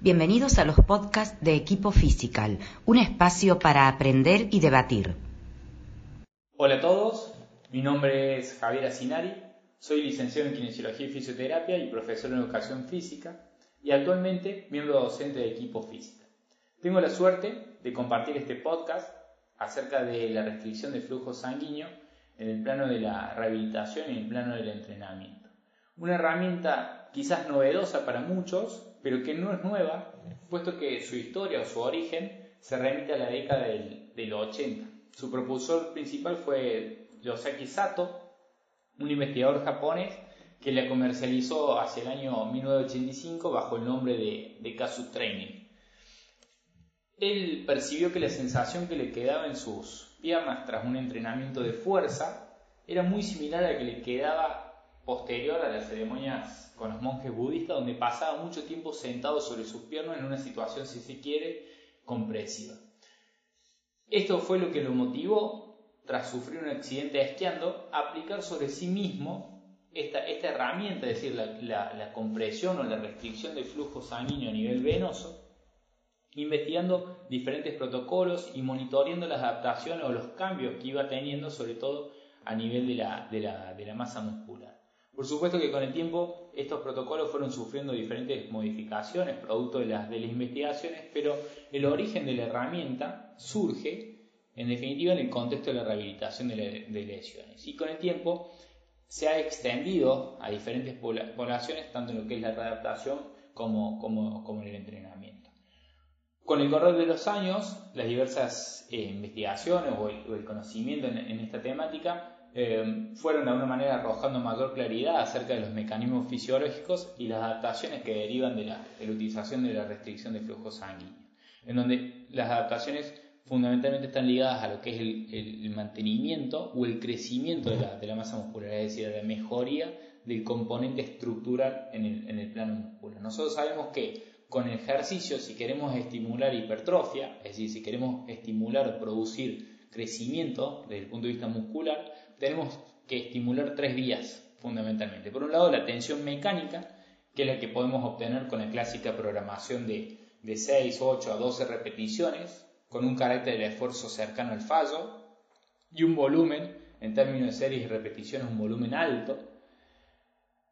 Bienvenidos a los podcasts de Equipo Physical, un espacio para aprender y debatir. Hola a todos, mi nombre es Javier Asinari, soy licenciado en Kinesiología y Fisioterapia y profesor en Educación Física y actualmente miembro docente de Equipo Física. Tengo la suerte de compartir este podcast acerca de la restricción de flujo sanguíneo en el plano de la rehabilitación y en el plano del entrenamiento. Una herramienta quizás novedosa para muchos, pero que no es nueva, puesto que su historia o su origen se remite a la década del, 80. Su propulsor principal fue Yosaki Sato, un investigador japonés que la comercializó hacia el año 1985 bajo el nombre de, de Kasu Training. Él percibió que la sensación que le quedaba en sus piernas tras un entrenamiento de fuerza era muy similar a la que le quedaba posterior a las ceremonias con los monjes budistas, donde pasaba mucho tiempo sentado sobre sus piernas en una situación, si se quiere, compresiva. Esto fue lo que lo motivó, tras sufrir un accidente esquiando, a aplicar sobre sí mismo esta, herramienta, es decir, la, compresión o la restricción del flujo sanguíneo a nivel venoso, investigando diferentes protocolos y monitoreando las adaptaciones o los cambios que iba teniendo, sobre todo a nivel de la masa muscular. Por supuesto que con el tiempo estos protocolos fueron sufriendo diferentes modificaciones producto de las, de las investigaciones, pero el origen de la herramienta surge en definitiva en el contexto de la rehabilitación de, lesiones. Y con el tiempo se ha extendido a diferentes poblaciones, tanto en lo que es la readaptación como, como, como en el entrenamiento. Con el correr de los años, las diversas eh, investigaciones o el, conocimiento en, esta temática eh, fueron de alguna manera arrojando mayor claridad acerca de los mecanismos fisiológicos y las adaptaciones que derivan de la, utilización de la restricción de flujo sanguíneo, en donde las adaptaciones fundamentalmente están ligadas a lo que es el, mantenimiento o el crecimiento de la, masa muscular, es decir, la mejoría del componente estructural en el, en el plano muscular. Nosotros sabemos que con el ejercicio, si queremos estimular hipertrofia, es decir, si queremos estimular o producir crecimiento desde el punto de vista muscular, tenemos que estimular tres vías fundamentalmente. Por un lado, la tensión mecánica, que es la que podemos obtener con la clásica programación de, de 6, 8 a 12 repeticiones, con un carácter de esfuerzo cercano al fallo, y un volumen, en términos de series y repeticiones, un volumen alto.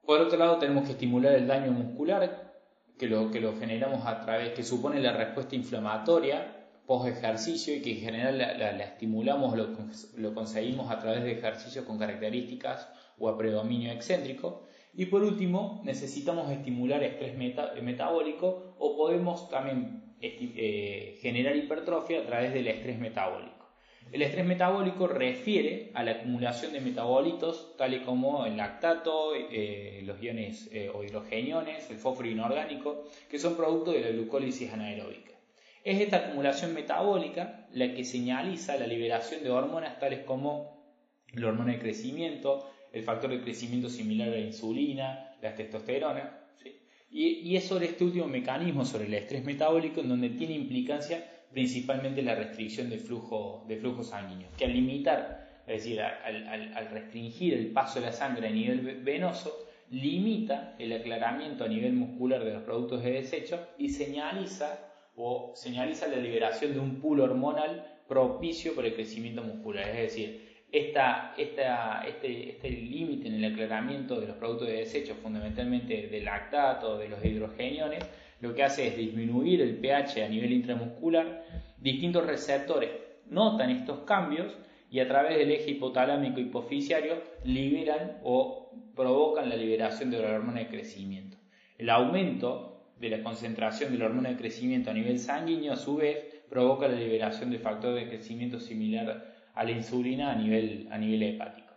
Por otro lado, tenemos que estimular el daño muscular, que lo, que lo generamos a través, que supone la respuesta inflamatoria post ejercicio y que en general la, estimulamos, lo, lo, conseguimos a través de ejercicios con características o a predominio excéntrico. Y por último, necesitamos estimular estrés metabólico o podemos también eh, generar hipertrofia a través del estrés metabólico. El estrés metabólico refiere a la acumulación de metabolitos, tales como el lactato, eh, los iones eh, o hidrogeniones, el fósforo inorgánico, que son producto de la glucólisis anaeróbica. Es esta acumulación metabólica la que señaliza la liberación de hormonas tales como la hormona de crecimiento, el factor de crecimiento similar a la insulina, la testosterona. Y, y es sobre este último mecanismo, sobre el estrés metabólico, en donde tiene implicancia principalmente la restricción de flujo, de flujo sanguíneo, que al limitar, es decir, al, restringir el paso de la sangre a nivel venoso, limita el aclaramiento a nivel muscular de los productos de desecho y señaliza o señaliza la liberación de un pool hormonal propicio para el crecimiento muscular. Es decir, este, este límite en el aclaramiento de los productos de desecho, fundamentalmente del lactato, de los hidrogeniones, lo que hace es disminuir el pH a nivel intramuscular, distintos receptores notan estos cambios y a través del eje hipotalámico hipofisiario liberan o provocan la liberación de la hormona de crecimiento. El aumento de la concentración de la hormona de crecimiento a nivel sanguíneo a su vez provoca la liberación de factor de crecimiento similar a la insulina a nivel, a nivel hepático.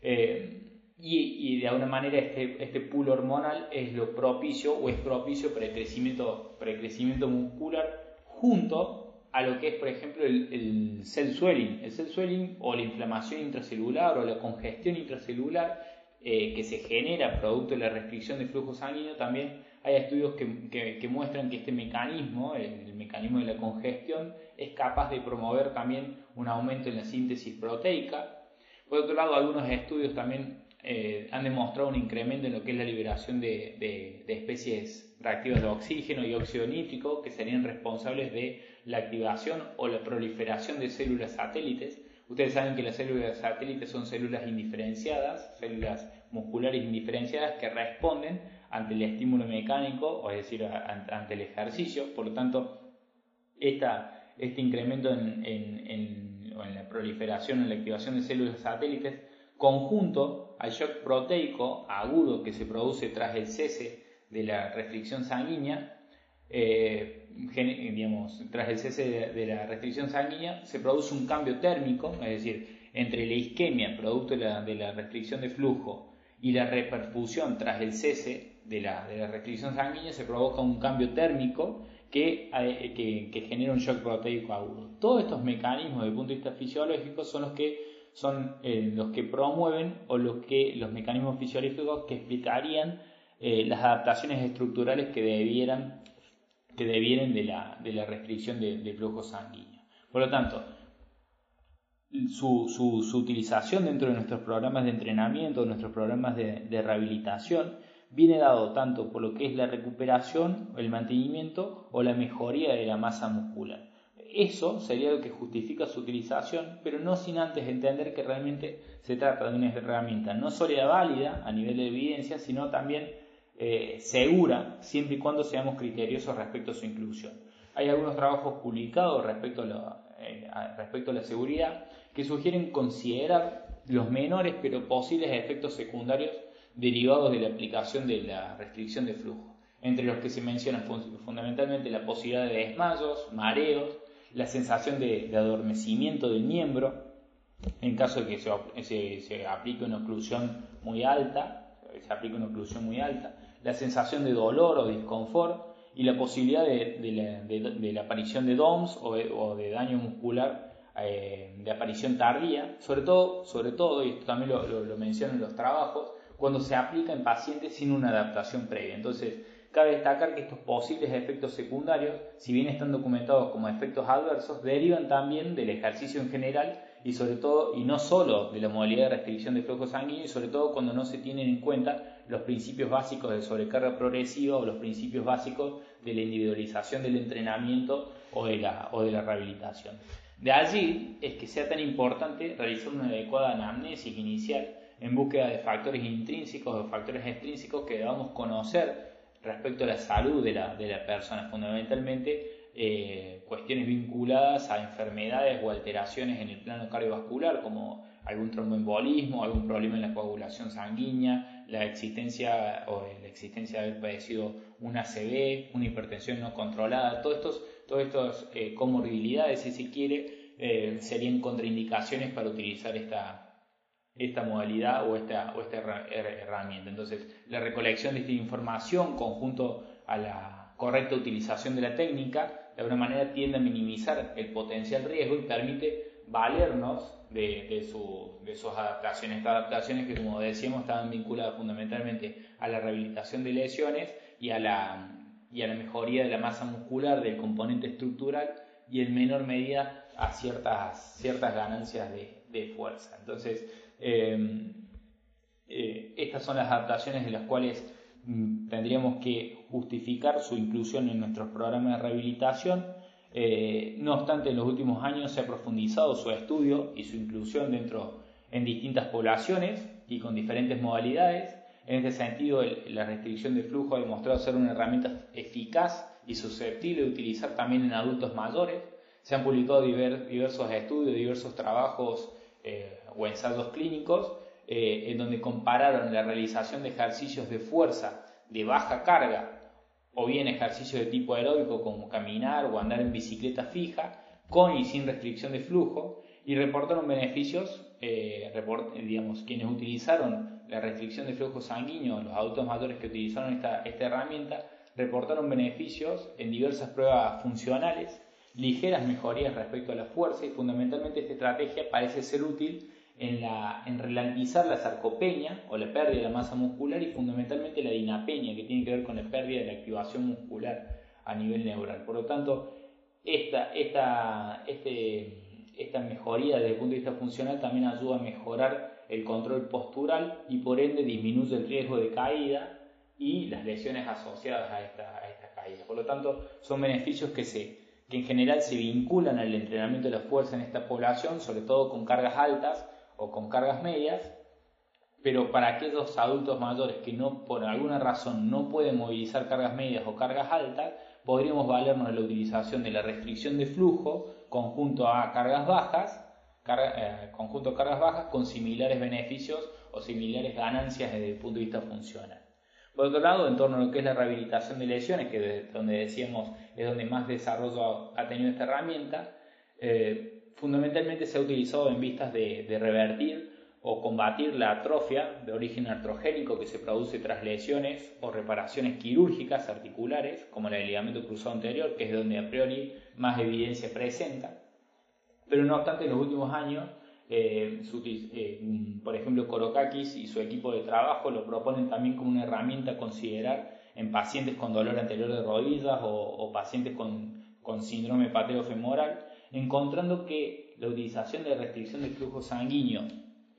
Eh, y, de alguna manera este, este pool hormonal es lo propicio o es propicio para el crecimiento, para el crecimiento muscular junto a lo que es, por ejemplo, el, el cell swelling. El cell swelling o la inflamación intracelular o la congestión intracelular eh, que se genera producto de la restricción de flujo sanguíneo, también hay estudios que, que, muestran que este mecanismo, el, mecanismo de la congestión, es capaz de promover también un aumento en la síntesis proteica. Por otro lado, algunos estudios también eh, han demostrado un incremento en lo que es la liberación de, especies reactivos de oxígeno y óxido nítrico que serían responsables de la activación o la proliferación de células satélites. Ustedes saben que las células satélites son células indiferenciadas, células musculares indiferenciadas que responden ante el estímulo mecánico, o es decir, ante el ejercicio. Por lo tanto, este incremento en, en la proliferación en la activación de células satélites, conjunto al shock proteico agudo que se produce tras el cese de la restricción sanguínea, eh, digamos, tras el cese de, la restricción sanguínea, se produce un cambio térmico, es decir, entre la isquemia, producto de la, restricción de flujo, y la reperfusión tras el cese de la, restricción sanguínea, se provoca un cambio térmico que, eh, que, genera un shock proteico agudo. Todos estos mecanismos, desde el punto de vista fisiológico, son los que son eh, los que promueven o los que los mecanismos fisiológicos que explicarían eh, las adaptaciones estructurales que debieran que devienen de la, de la restricción de, flujo sanguíneo. Por lo tanto, su, su, utilización dentro de nuestros programas de entrenamiento, nuestros programas de, de, rehabilitación, viene dado tanto por lo que es la recuperación, el mantenimiento o la mejoría de la masa muscular. Eso sería lo que justifica su utilización, pero no sin antes entender que realmente se trata de una herramienta no sólida válida a nivel de evidencia, sino también eh, segura, siempre y cuando seamos criteriosos respecto a su inclusión. Hay algunos trabajos publicados respecto a, eh, respecto a la seguridad que sugieren considerar los menores pero posibles efectos secundarios derivados de la aplicación de la restricción de flujo, entre los que se mencionan fundamentalmente la posibilidad de desmayos, mareos, la sensación de, adormecimiento del miembro, en caso de que se, se aplique una oclusión muy alta, se aplique una oclusión muy alta, la sensación de dolor o disconfort y la posibilidad de, la, aparición de DOMS o de, daño muscular eh, de aparición tardía, sobre todo, sobre todo, y esto también lo, lo, mencionan los trabajos, cuando se aplica en pacientes sin una adaptación previa. Entonces, cabe destacar que estos posibles efectos secundarios, si bien están documentados como efectos adversos, derivan también del ejercicio en general y sobre todo, y no solo de la modalidad de restricción de flujo sanguíneo, y sobre todo cuando no se tienen en cuenta los principios básicos de sobrecarga progresiva o los principios básicos de la individualización del entrenamiento o de la, o de la rehabilitación. De allí es que sea tan importante realizar una adecuada anamnesis inicial en búsqueda de factores intrínsecos o factores extrínsecos que debamos conocer respecto a la salud de la, de la persona, fundamentalmente eh, cuestiones vinculadas a enfermedades o alteraciones en el plano cardiovascular, como algún tromboembolismo, algún problema en la coagulación sanguínea, la existencia o la existencia de haber padecido una ACV, una hipertensión no controlada, todos estos, todas estas eh, comorbilidades, si se quiere, eh, serían contraindicaciones para utilizar esta, esta modalidad o esta, o esta herramienta. Entonces, la recolección de esta información conjunto a la correcta utilización de la técnica, de alguna manera tiende a minimizar el potencial riesgo y permite valernos de, sus adaptaciones. Estas adaptaciones que, como decíamos, estaban vinculadas fundamentalmente a la rehabilitación de lesiones y a la, y a la mejoría de la masa muscular, del componente estructural y en menor medida a ciertas, ciertas ganancias de, fuerza. Entonces, eh, eh, estas son las adaptaciones de las cuales mm, tendríamos que justificar su inclusión en nuestros programas de rehabilitación eh, no obstante, en los últimos años se ha profundizado su estudio y su inclusión dentro en distintas poblaciones y con diferentes modalidades. En este sentido, la restricción de flujo ha demostrado ser una herramienta eficaz y susceptible de utilizar también en adultos mayores. Se han publicado diversos estudios, diversos trabajos eh, o ensayos clínicos eh, en donde compararon la realización de ejercicios de fuerza de baja carga o bien ejercicio de tipo aeróbico como caminar o andar en bicicleta fija, con y sin restricción de flujo, y reportaron beneficios, eh, digamos, quienes utilizaron la restricción de flujo sanguíneo, los adultos mayores que utilizaron esta, esta herramienta, reportaron beneficios en diversas pruebas funcionales, ligeras mejorías respecto a la fuerza y fundamentalmente esta estrategia parece ser útil en, la, en ralentizar la sarcopenia o la pérdida de la masa muscular y fundamentalmente la dinapenia que tiene que ver con la pérdida de la activación muscular a nivel neural. Por lo tanto, esta, esta, este, esta mejoría desde el punto de vista funcional también ayuda a mejorar el control postural y por ende disminuye el riesgo de caída y las lesiones asociadas a esta, a caída. Por lo tanto, son beneficios que, se, que en general se vinculan al entrenamiento de la fuerza en esta población, sobre todo con cargas altas o con cargas medias, pero para aquellos adultos mayores que no por alguna razón no pueden movilizar cargas medias o cargas altas, podríamos valernos de la utilización de la restricción de flujo conjunto a cargas bajas, eh, conjunto cargas bajas con similares beneficios o similares ganancias desde el punto de vista funcional. Por otro lado, en torno a lo que es la rehabilitación de lesiones, que es donde decíamos es donde más desarrollo ha tenido esta herramienta, eh, fundamentalmente se ha utilizado en vistas de, revertir o combatir la atrofia de origen artrogénico que se produce tras lesiones o reparaciones quirúrgicas articulares, como el ligamento cruzado anterior, que es donde a priori más evidencia presenta. Pero no obstante, en los últimos años, eh, eh, por ejemplo, Korokakis y su equipo de trabajo lo proponen también como una herramienta a considerar en pacientes con dolor anterior de rodillas o, pacientes con, con síndrome femoral, encontrando que la utilización de restricción de flujo sanguíneo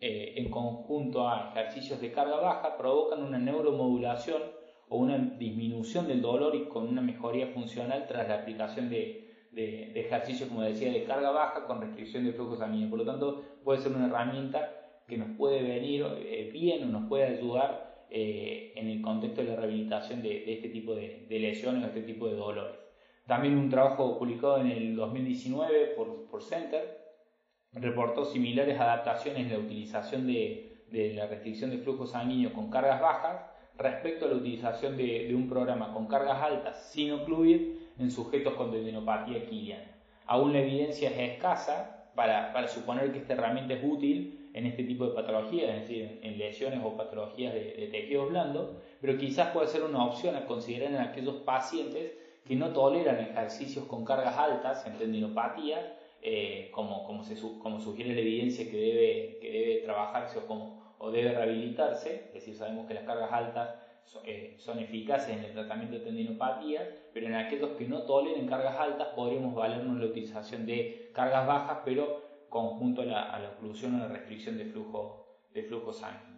eh, en conjunto a ejercicios de carga baja provocan una neuromodulación o una disminución del dolor y con una mejoría funcional tras la aplicación de, ejercicios, como decía, de carga baja con restricción de flujo sanguíneo. Por lo tanto, puede ser una herramienta que nos puede venir eh, bien o nos puede ayudar eh, en el contexto de la rehabilitación de, este tipo de, lesiones o este tipo de dolores. También un trabajo publicado en el 2019 por, por Center reportó similares adaptaciones en la utilización de, la restricción de flujo sanguíneo con cargas bajas respecto a la utilización de, un programa con cargas altas sin ocluir en sujetos con tendinopatía quiliana. Aún la evidencia es escasa para, suponer que esta herramienta es útil en este tipo de patologías, es decir, en lesiones o patologías de, de tejidos blandos, pero quizás puede ser una opción a considerar en aquellos pacientes que no toleran ejercicios con cargas altas en tendinopatía eh, como, como, se, como, sugiere la evidencia que debe, que debe trabajarse o, debe rehabilitarse, es decir, sabemos que las cargas altas eh, son, eficaces en el tratamiento de tendinopatía, pero en aquellos que no toleren cargas altas podríamos valernos la utilización de cargas bajas, pero conjunto a la, a oclusión o la restricción de flujo, de flujo sanguíneo.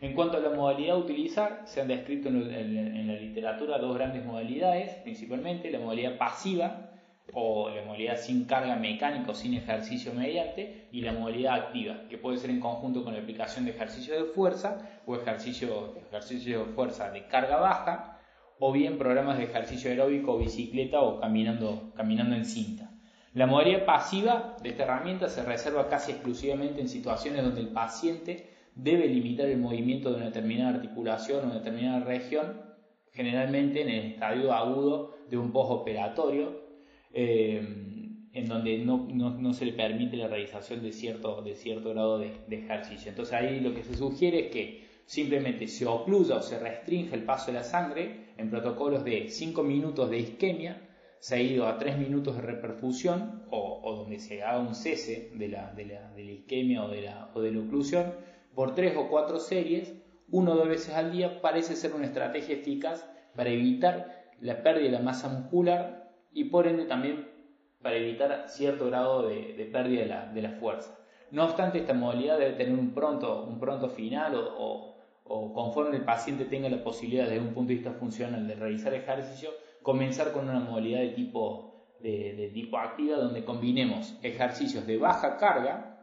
En cuanto a la modalidad a utilizar, se han descrito en, la literatura dos grandes modalidades, principalmente la modalidad pasiva, o la modalidad sin carga mecánica o sin ejercicio mediante y la modalidad activa, que puede ser en conjunto con la aplicación de ejercicio de fuerza o ejercicio, ejercicio de fuerza de carga baja o bien programas de ejercicio aeróbico bicicleta o caminando, caminando en cinta. La modalidad pasiva de esta herramienta se reserva casi exclusivamente en situaciones donde el paciente debe limitar el movimiento de una determinada articulación o una determinada región, generalmente en el estadio agudo de un postoperatorio eh, en donde no, se le permite la realización de cierto, de cierto grado de, ejercicio. Entonces ahí lo que se sugiere es que simplemente se ocluya o se restringe el paso de la sangre en protocolos de 5 minutos de isquemia seguido a 3 minutos de reperfusión o, donde se haga un cese de la, de la, de la isquemia o de la, o de la oclusión por 3 o 4 series, uno o dos veces al día, parece ser una estrategia eficaz para evitar la pérdida de la masa muscular y por ende también para evitar cierto grado de, pérdida de la, fuerza. No obstante, esta modalidad debe tener un pronto, un pronto final o, conforme el paciente tenga la posibilidad desde un punto de vista funcional de realizar ejercicio, comenzar con una modalidad de tipo, de, tipo activa donde combinemos ejercicios de baja carga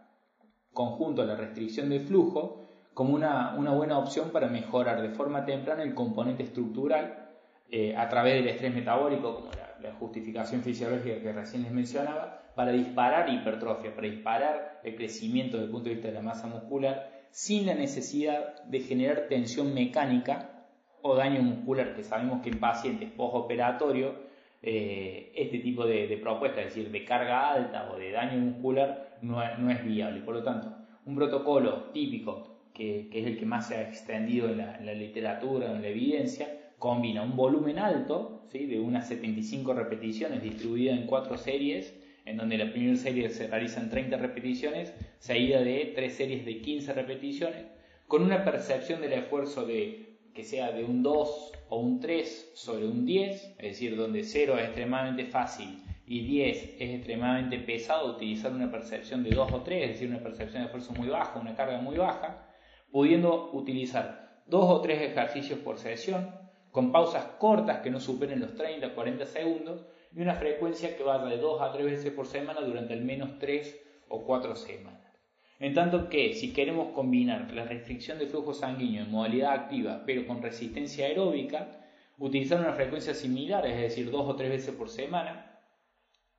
conjunto a la restricción de flujo como una, una buena opción para mejorar de forma temprana el componente estructural eh, a través del estrés metabólico, como la la justificación fisiológica que recién les mencionaba, para disparar hipertrofia, para disparar el crecimiento desde el punto de vista de la masa muscular, sin la necesidad de generar tensión mecánica o daño muscular, que sabemos que en pacientes postoperatorios eh, este tipo de, propuesta, es decir, de carga alta o de daño muscular, no, es viable. Por lo tanto, un protocolo típico, que, es el que más se ha extendido en la, en la literatura, en la evidencia, combina un volumen alto, ¿sí? de unas 75 repeticiones distribuidas en cuatro series, en donde la primera serie se realizan 30 repeticiones, seguida de tres series de 15 repeticiones, con una percepción del esfuerzo de que sea de un 2 o un 3 sobre un 10, es decir, donde 0 es extremadamente fácil y 10 es extremadamente pesado, utilizar una percepción de 2 o 3, es decir, una percepción de esfuerzo muy baja, una carga muy baja, pudiendo utilizar dos o tres ejercicios por sesión, con pausas cortas que no superen los 30 40 segundos y una frecuencia que vaya de 2 a 3 veces por semana durante al menos 3 o 4 semanas. En tanto que si queremos combinar la restricción de flujo sanguíneo en modalidad activa pero con resistencia aeróbica, utilizar una frecuencia similar, es decir, 2 o 3 veces por semana,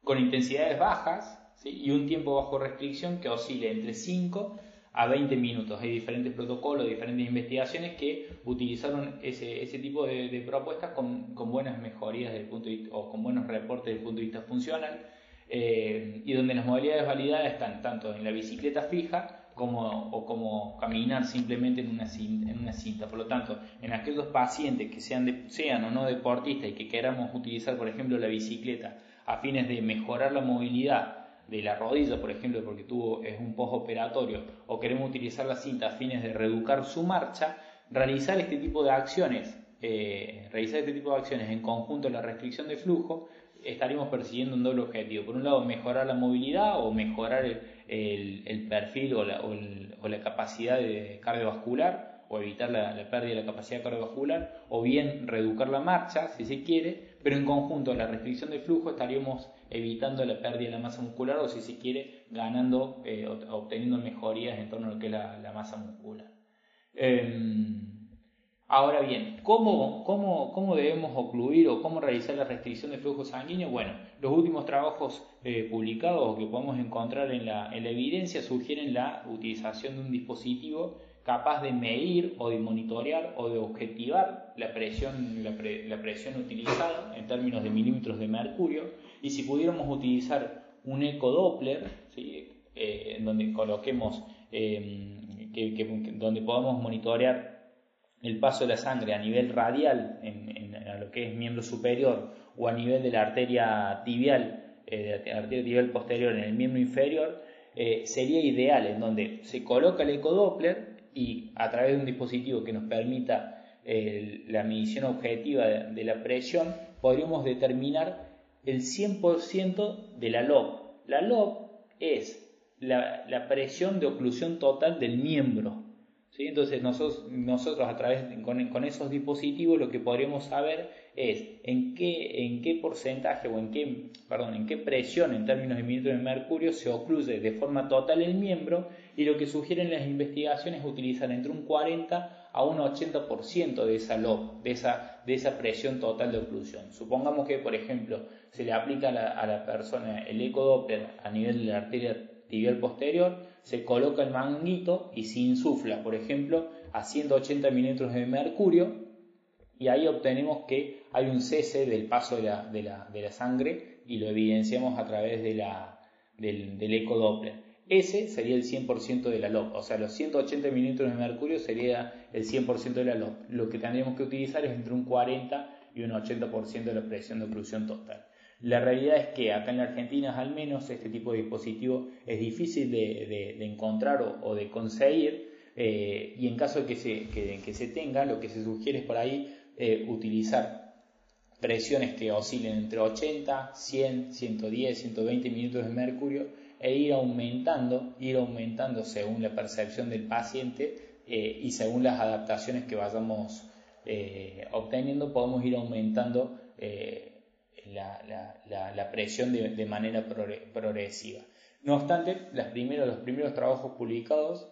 con intensidades bajas y un tiempo bajo restricción que oscile entre 5 a 20 minutos. Hay diferentes protocolos, diferentes investigaciones que utilizaron ese, ese tipo de, propuestas con, con, buenas mejorías del punto o con buenos reportes desde el punto de vista funcional eh, y donde las modalidades validadas están tanto en la bicicleta fija como, o como caminar simplemente en una, cinta. Por lo tanto, en aquellos pacientes que sean, sean o no deportistas y que queramos utilizar, por ejemplo, la bicicleta a fines de mejorar la movilidad de la rodilla, por ejemplo, porque tuvo es un postoperatorio, o queremos utilizar la cinta a fines de reeducar su marcha, realizar este tipo de acciones, eh, realizar este tipo de acciones en conjunto la restricción de flujo, estaríamos persiguiendo un doble objetivo. Por un lado, mejorar la movilidad o mejorar el, perfil o la, capacidad de cardiovascular o evitar la, pérdida de la capacidad cardiovascular, o bien reeducar la marcha, si se quiere, pero en conjunto la restricción de flujo estaríamos evitando la pérdida de la masa muscular o si se quiere ganando, eh, obteniendo mejorías en torno a lo que es la, masa muscular. Em, ahora bien, ¿cómo, ¿cómo, cómo, debemos ocluir o cómo realizar la restricción de flujo sanguíneo? Bueno, los últimos trabajos eh, publicados que podemos encontrar en la, en la evidencia sugieren la utilización de un dispositivo capaz de medir o de monitorear o de objetivar la presión, la, presión utilizada en términos de milímetros de mercurio y si pudiéramos utilizar un ecodoppler ¿sí? Eh, en donde coloquemos em, donde podamos monitorear el paso de la sangre a nivel radial en, a lo que es miembro superior o a nivel de la arteria tibial eh, la arteria tibial posterior en el miembro inferior eh, sería ideal en donde se coloca el ecodoppler y a través de un dispositivo que nos permita la medición objetiva de, la presión, podríamos determinar el 100% de la LOB. La LOB es la, presión de oclusión total del miembro. ¿Sí? Entonces nosotros, nosotros a través con, con, esos dispositivos lo que podríamos saber es en qué, en qué porcentaje o en qué, perdón, en qué presión en términos de milímetros de mercurio se ocluye de forma total el miembro y lo que sugieren las investigaciones es utilizar entre un 40 a un 80% de esa LOB, de esa, de esa presión total de oclusión. Supongamos que, por ejemplo, se le aplica a la, persona el ecodoppler a nivel de la arteria tibial posterior, se coloca el manguito y se insufla, por ejemplo, a 180 milímetros de mercurio y ahí obtenemos que hay un cese del paso de la, de la, de la sangre y lo evidenciamos a través de la, del, del ecodoppler. Ese sería el 100% de la LOP, o sea, los 180 milímetros de mercurio sería el 100% de la LOP. Lo que tendríamos que utilizar es entre un 40 y un 80% de la presión de oclusión total. La realidad es que acá en la Argentina al menos este tipo de dispositivo es difícil de, encontrar o, de conseguir eh, y en caso de que se, que, se, tenga, lo que se sugiere es por ahí eh, utilizar presiones que oscilen entre 80, 100, 110, 120 milímetros de mercurio e ir aumentando, ir aumentando según la percepción del paciente eh, y según las adaptaciones que vayamos obteniendo, podemos ir aumentando eh, la, presión de, manera progresiva. No obstante, los primeros trabajos publicados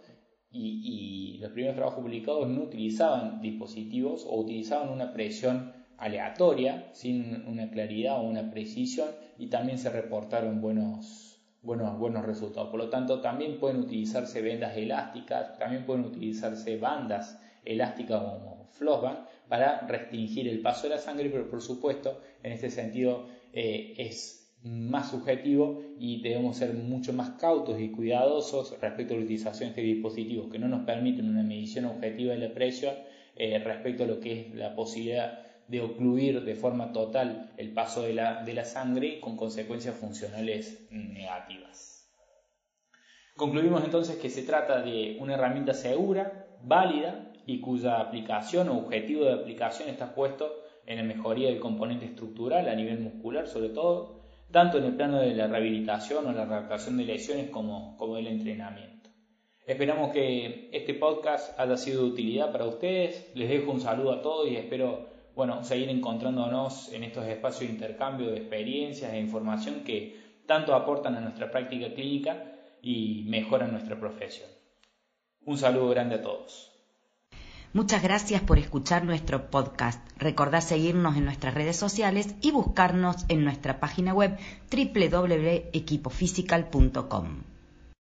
y, los primeros trabajos publicados no utilizaban dispositivos o utilizaban una presión aleatoria, sin una claridad o una precisión, y también se reportaron buenos, buenos, buenos resultados. Por lo tanto, también pueden utilizarse vendas elásticas, también pueden utilizarse bandas elásticas como flossband para restringir el paso de la sangre, pero por supuesto, en este sentido eh, es más subjetivo y debemos ser mucho más cautos y cuidadosos respecto a la utilización de este dispositivos que no nos permiten una medición objetiva de la presión eh, respecto a lo que es la posibilidad de ocluir de forma total el paso de la, de la sangre con consecuencias funcionales negativas. Concluimos entonces que se trata de una herramienta segura, válida y cuya aplicación o objetivo de aplicación está puesto en la mejoría del componente estructural a nivel muscular sobre todo, tanto en el plano de la rehabilitación o la redactación de lesiones como, como del entrenamiento. Esperamos que este podcast haya sido de utilidad para ustedes, les dejo un saludo a todos y espero bueno, seguir encontrándonos en estos espacios de intercambio de experiencias e información que tanto aportan a nuestra práctica clínica y mejoran nuestra profesión. Un saludo grande a todos. Muchas gracias por escuchar nuestro podcast. Recordá seguirnos en nuestras redes sociales y buscarnos en nuestra página web www.equipofisical.com.